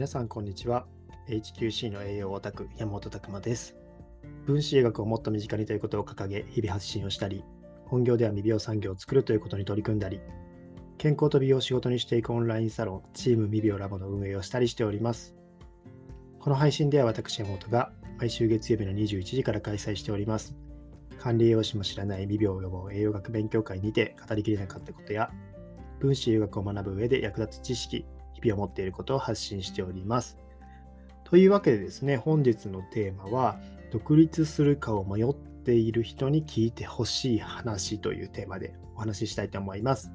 皆さんこんにちは。HQC の栄養オタク山本拓馬です。分子医学をもっと身近にということを掲げ日々発信をしたり本業では未病産業を作るということに取り組んだり健康と美容を仕事にしていくオンラインサロンチーム未病ラボの運営をしたりしております。この配信では私山本が毎週月曜日の21時から開催しております。管理栄養士も知らない未病予防栄養学勉強会にて語りきれなかったことや分子医学を学ぶ上で役立つ知識、日々を持っていることを発信しております。というわけでですね、本日のテーマは、独立するかを迷っている人に聞いてほしい話というテーマでお話ししたいと思います。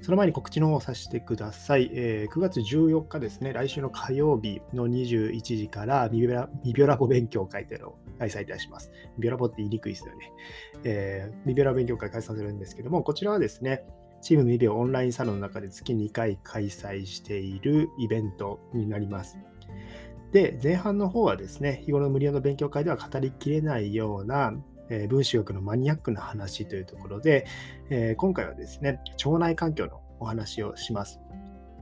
その前に告知の方をさせてください。えー、9月14日ですね、来週の火曜日の21時からミビオラボ勉強会というのを開催いたします。ミビオラボって言いにくいですよね。えー、ミビオラ勉強会開催するんですけども、こちらはですね、チーム未病オンラインサロンの中で月2回開催しているイベントになります。で、前半の方はですね、日頃の無料の勉強会では語りきれないような、えー、分子学のマニアックな話というところで、えー、今回はですね、腸内環境のお話をします。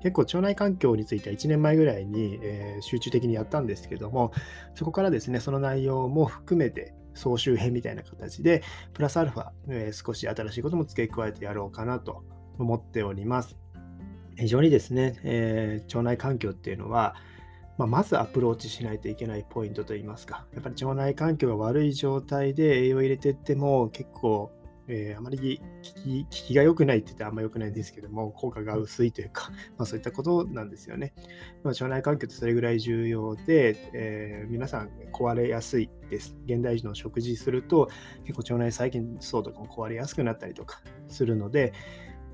結構腸内環境については1年前ぐらいに、えー、集中的にやったんですけども、そこからですね、その内容も含めて、総集編みたいな形で、プラスアルファ、えー、少し新しいことも付け加えてやろうかなと思っております。非常にですね、えー、腸内環境っていうのは、まあ、まずアプローチしないといけないポイントといいますか、やっぱり腸内環境が悪い状態で栄養を入れていっても結構えー、あまり効きが良くないって言ってあんま良くないんですけども、効果が薄いというか、まあ、そういったことなんですよね。まあ、腸内環境ってそれぐらい重要で、えー、皆さん壊れやすいです。現代人の食事すると、結構腸内細菌層とかも壊れやすくなったりとかするので、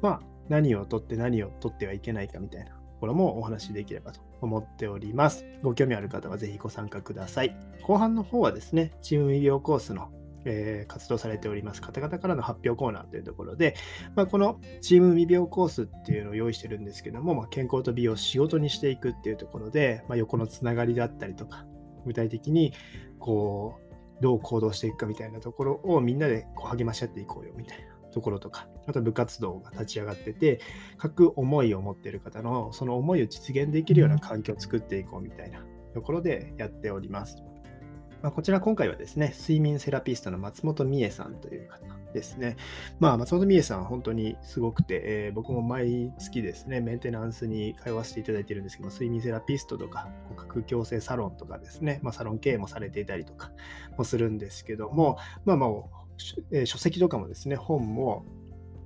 まあ、何をとって何をとってはいけないかみたいなところもお話しできればと思っております。ご興味ある方はぜひご参加ください。後半の方はですね、チーム医療コースのえー、活動されております方々からの発表コーナーというところで、まあ、このチーム未病コースっていうのを用意してるんですけども、まあ、健康と美容を仕事にしていくっていうところで、まあ、横のつながりだったりとか、具体的にこう、どう行動していくかみたいなところをみんなでこう励まし合っていこうよみたいなところとか、あと部活動が立ち上がってて、各思いを持ってる方のその思いを実現できるような環境を作っていこうみたいなところでやっております。まあ、こちら今回はですね、睡眠セラピストの松本美恵さんという方ですね。まあ、松本美恵さんは本当にすごくて、えー、僕も毎月ですね、メンテナンスに通わせていただいているんですけど睡眠セラピストとか、骨格矯正サロンとかですね、まあ、サロン経営もされていたりとかもするんですけども、まあまあ、書籍とかもですね、本も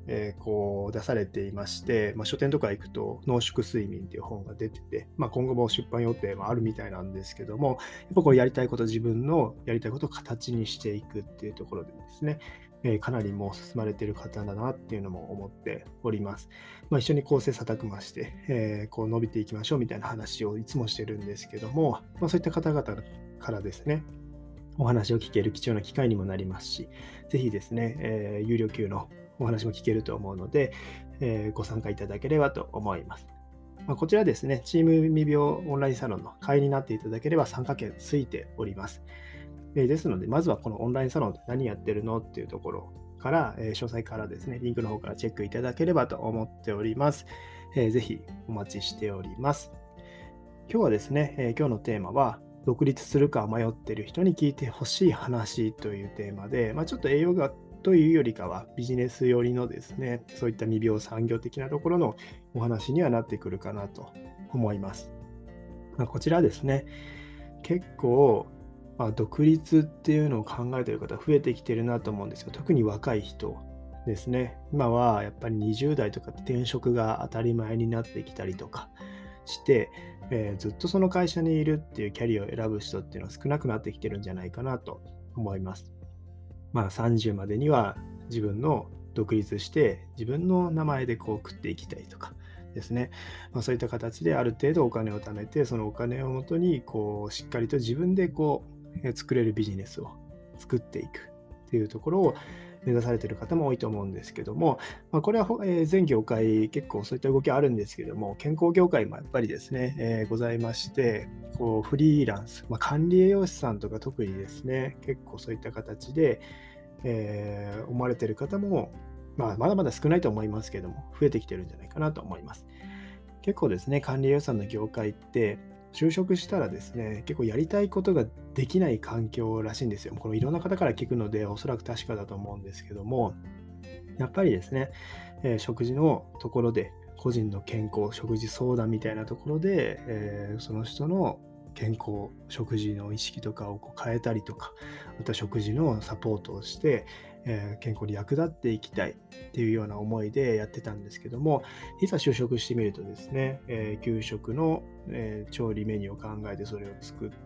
えー、こう出されていまして、まあ、書店とか行くと濃縮睡眠っていう本が出てて、まあ、今後も出版予定もあるみたいなんですけども、やっぱこうやりたいこと、自分のやりたいことを形にしていくっていうところでですね、え、かなりもう進まれてる方だなっていうのも思っております。まあ、一緒に構成査択まして、えー、こう伸びていきましょうみたいな話をいつもしてるんですけども、まあ、そういった方々からですね、お話を聞ける貴重な機会にもなりますし、ぜひですね、えー、有料級のお話も聞けると思うので、えー、ご参加いただければと思います。まあ、こちらですね、チーム未病オンラインサロンの会員になっていただければ参加券ついております。え、ですので、まずはこのオンラインサロンって何やってるのっていうところから、え、詳細からですね、リンクの方からチェックいただければと思っております。えー、ぜひお待ちしております。今日はですね、え今日のテーマは、独立するか迷ってる人に聞いてほしい話というテーマで、まあ、ちょっと栄養学というよりかはビジネス寄りのですね、そういった未病産業的なところのお話にはなってくるかなと思います。まあ、こちらですね、結構、まあ、独立っていうのを考えている方増えてきてるなと思うんですよ。特に若い人ですね。今はやっぱり20代とか転職が当たり前になってきたりとかして、えー、ずっとその会社にいるっていうキャリアを選ぶ人っていうのは少なくなってきてるんじゃないかなと思います。まあ、30までには自分の独立して自分の名前でこう食っていきたいとかですね、まあ、そういった形である程度お金を貯めてそのお金をもとにこうしっかりと自分でこう作れるビジネスを作っていくっていうところを目指されている方も多いと思うんですけども、まあ、これは、え、全業界結構そういった動きあるんですけども、健康業界もやっぱりですね、えー、ございまして、こうフリーランス、まあ、管理栄養士さんとか特にですね、結構そういった形で、えー、思われている方も、まあ、まだまだ少ないと思いますけども、増えてきてるんじゃないかなと思います。結構ですね、管理予算の業界って、就職したらですね、結構やりたいことができない環境らしいんですよ。このいろんな方から聞くので、おそらく確かだと思うんですけども、やっぱりですね、えー、食事のところで、個人の健康、食事相談みたいなところで、えー、その人の健康、食事の意識とかをこう変えたりとか、また食事のサポートをして、えー、健康に役立っていきたいっていうような思いでやってたんですけども、いざ就職してみるとですね、えー、給食の、えー、調理メニューを考えてそれを作って、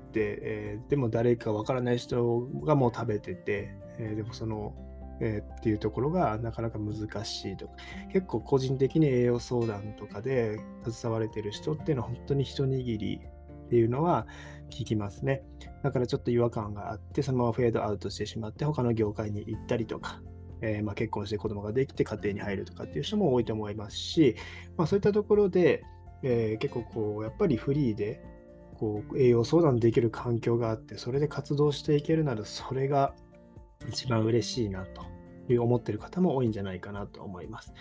えでも誰かわからない人がもう食べてて、えでもそのえー、っていうところがなかなか難しいとか、結構個人的に栄養相談とかで携われてる人っていうのは本当に一握りっていうのは聞きますね。だからちょっと違和感があって、そのままフェードアウトしてしまって、他の業界に行ったりとか、えー、ま、結婚して子供ができて家庭に入るとかっていう人も多いと思いますし、まあ、そういったところで、えー、結構こう、やっぱりフリーでこう栄養相談できる環境があって、それで活動していけるなら、それが一番嬉しいなという思ってる方も多いんじゃないかなと思います。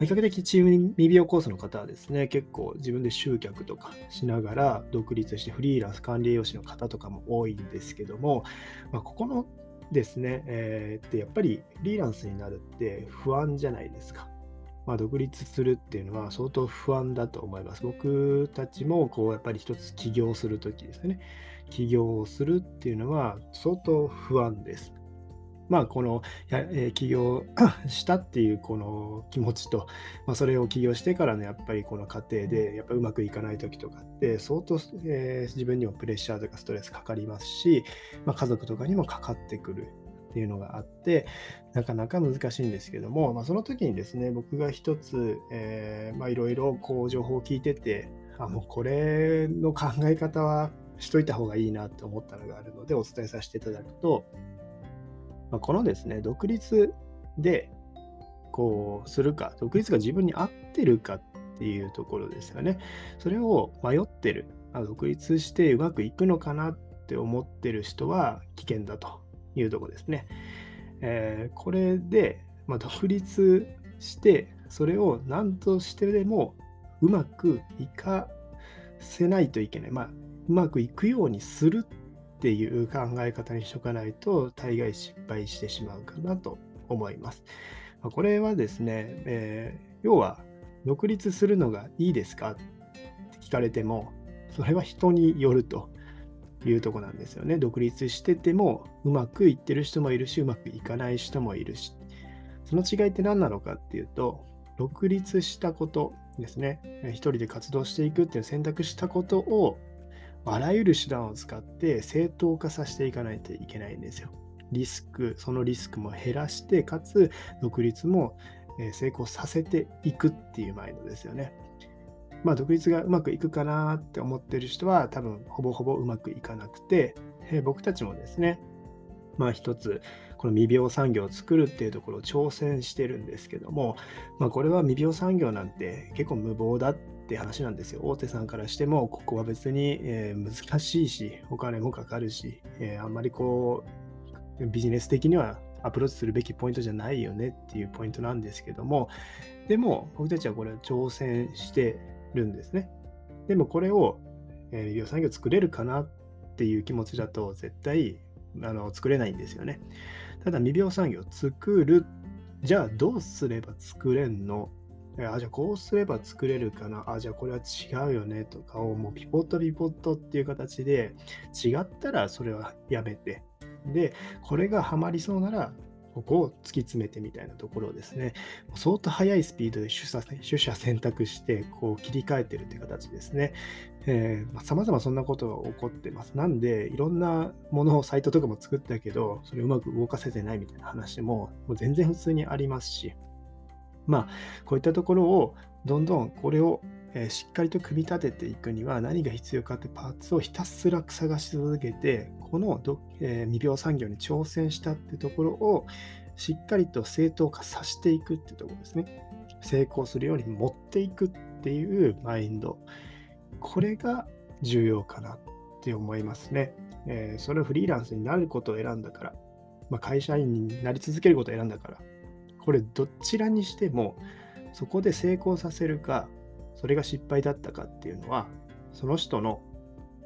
比較的チーム未病コースの方はですね、結構自分で集客とかしながら独立してフリーランス管理栄養士の方とかも多いんですけども、まあ、ここのですね、えー、ってやっぱりフリーランスになるって不安じゃないですか。まあ、独立するっていうのは相当不安だと思います。僕たちもこうやっぱり一つ起業するときですね。起業するっていうのは相当不安です。まあ、このや、えー、起業したっていうこの気持ちと、まあ、それを起業してからのやっぱりこの過程でやっぱうまくいかない時とかって相当、えー、自分にもプレッシャーとかストレスかかりますし、まあ、家族とかにもかかってくるっていうのがあってなかなか難しいんですけども、まあ、その時にですね僕が一つ、いろいろこう情報を聞いててあもうこれの考え方はしといた方がいいなと思ったのがあるのでお伝えさせていただくとまあ、このですね、独立でこうするか、独立が自分に合ってるかっていうところですよね。それを迷ってる、あ独立してうまくいくのかなって思ってる人は危険だというとこですね。えー、これで、まあ、独立して、それを何としてでもうまくいかせないといけない。まあ、うまくいくようにするっていう考え方にしとかないと大概失敗してしまうかなと思います。これはですね、えー、要は独立するのがいいですかって聞かれても、それは人によるというとこなんですよね。独立しててもうまくいってる人もいるし、うまくいかない人もいるし。その違いって何なのかっていうと、独立したことですね。一人で活動していくっていう選択したことをあらゆる手段を使って正当化させていかないといけないんですよ。リスク、そのリスクも減らして、かつ独立も成功させていくっていうマインドですよね。まあ、独立がうまくいくかなって思ってる人は多分ほぼほぼうまくいかなくて、え僕たちもですね、まあ一つこの未病産業を作るっていうところを挑戦してるんですけども、まあ、これは未病産業なんて結構無謀だっって話なんですよ。大手さんからしても、ここは別に、え難しいし、お金もかかるし、えあんまりこう、ビジネス的にはアプローチするべきポイントじゃないよねっていうポイントなんですけども、でも僕たちはこれを挑戦してるんですね。でもこれを、えー、医療産業作れるかなっていう気持ちだと絶対あの作れないんですよね。ただ未病産業作る。じゃあどうすれば作れんのあ、じゃあこうすれば作れるかな。あ、じゃあこれは違うよねとかをもうピポットピポットっていう形で違ったらそれはやめて。で、これがハマりそうならここを突き詰めてみたいなところをですね、相当速いスピードで取捨取捨選択して、こう切り替えてるって形ですね。えー、ま、様々そんなことが起こってます。なんで、いろんなものを、サイトとかも作ったけど、それうまく動かせてないみたいな話も、もう全然普通にありますし、まあ、こういったところを、どんどんこれをしっかりと組み立てていくには何が必要かってパーツをひたすら探し続けてこのえー、未病産業に挑戦したってところをしっかりと正当化させていくってところですね。成功するように持っていくっていうマインド。これが重要かなって思いますね、えー、それをフリーランスになることを選んだから、まあ、会社員になり続けることを選んだから。これどちらにしてもそこで成功させるかそれが失敗だったかっていうのは、その人の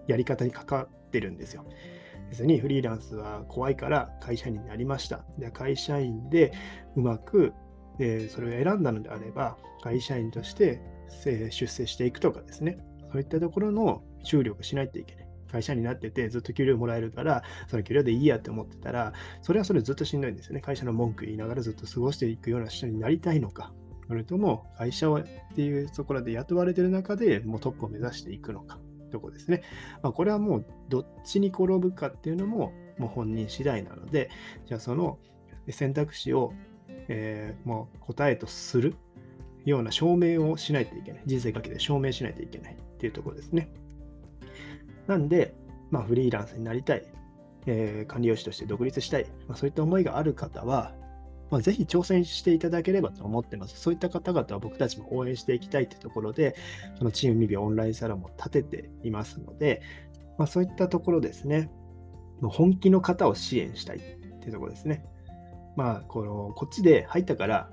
やり方にかかってるんですよ。別にフリーランスは怖いから会社員になりました。で会社員でうまく、えそれを選んだのであれば、会社員として出世していくとかですね、そういったところの注力しないといけない。会社になっててずっと給料もらえるから、その給料でいいやって思ってたら、それはそれずっとしんどいんですよね。会社の文句言いながらずっと過ごしていくような人になりたいのか、それとも会社っていうところで雇われてる中でもうトップを目指していくのか、とこですね。まあ、これはもうどっちに転ぶかっていうのももう本人次第なので、じゃあその選択肢を、えー、もう答えとするような証明をしないといけない。人生かけて証明しないといけないっていうところですね。なんで、まあ、フリーランスになりたい、えー、管理用紙として独立したい、まあ、そういった思いがある方は、まあ、ぜひ挑戦していただければと思ってます。そういった方々は僕たちも応援していきたいというところで、そのチームミビオンラインサロンも立てていますので、まあ、そういったところですね、本気の方を支援したいっていうところですね。まあ、このこっちで入ったから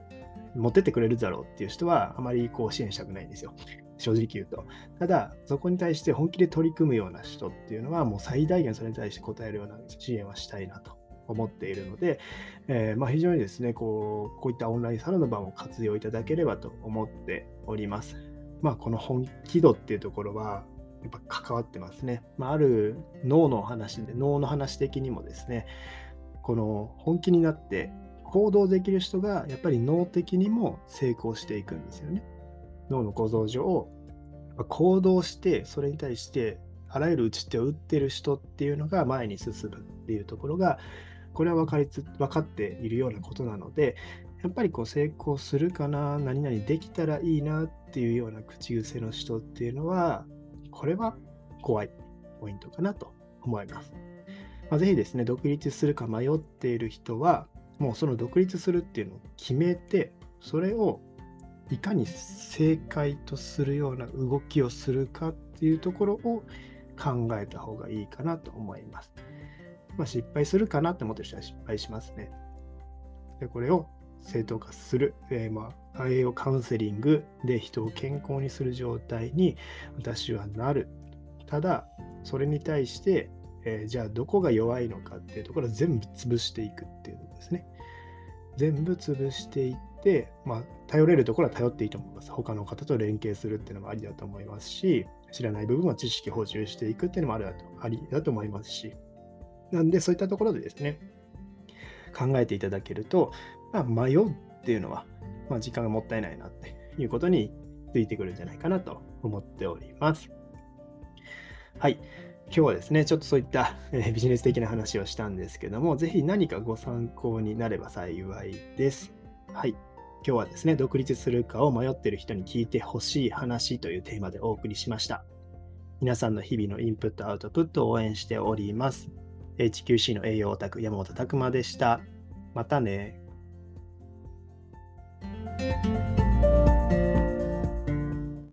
持ってってくれるだろうっていう人はあまりこう支援したくないんですよ。正直言うと。ただ、そこに対して本気で取り組むような人っていうのは、もう最大限それに対して応えるような支援はしたいなと思っているので、えー、まあ、非常にですねこう、こういったオンラインサロンの場も活用いただければと思っております。まあ、この本気度っていうところは、やっぱ関わってますね。まあ、ある脳の話で、脳の話的にもですね、この本気になって行動できる人がやっぱり脳的にも成功していくんですよね。脳の構造上、行動してそれに対してあらゆる打ち手を打ってる人っていうのが前に進むっていうところがこれは分かりつ分かっているようなことなのでやっぱりこう成功するかな何々できたらいいなっていうような口癖の人っていうのはこれは怖いポイントかなと思います。まあ、ぜひですね独立するか迷っている人はもうその独立するっていうのを決めて、それをいかに正解とするような動きをするかっていうところを考えた方がいいかなと思います。まあ、失敗するかなって思ってる人は失敗しますね。でこれを正当化する、えー、まあ、栄養カウンセリングで人を健康にする状態に私はなる。ただ、それに対してえー、じゃあどこが弱いのかっていうところを全部潰していくっていうころですね。全部潰していって、まあ、頼れるところは頼っていいと思います。他の方と連携するっていうのもありだと思いますし、知らない部分は知識補充していくっていうのもあるだとありだと思いますし、なんでそういったところでですね、考えていただけると、まあ、迷うっていうのは、まあ、時間がもったいないなっていうことについてくるんじゃないかなと思っております。はい。今日はですね、ちょっとそういった、えビジネス的な話をしたんですけども、ぜひ何かご参考になれば幸いです。はい。今日はですね、独立するかを迷ってる人に聞いてほしい話というテーマでお送りしました。皆さんの日々のインプット、アウトプットを応援しております。HQC の栄養オタク山本拓馬でした。またね。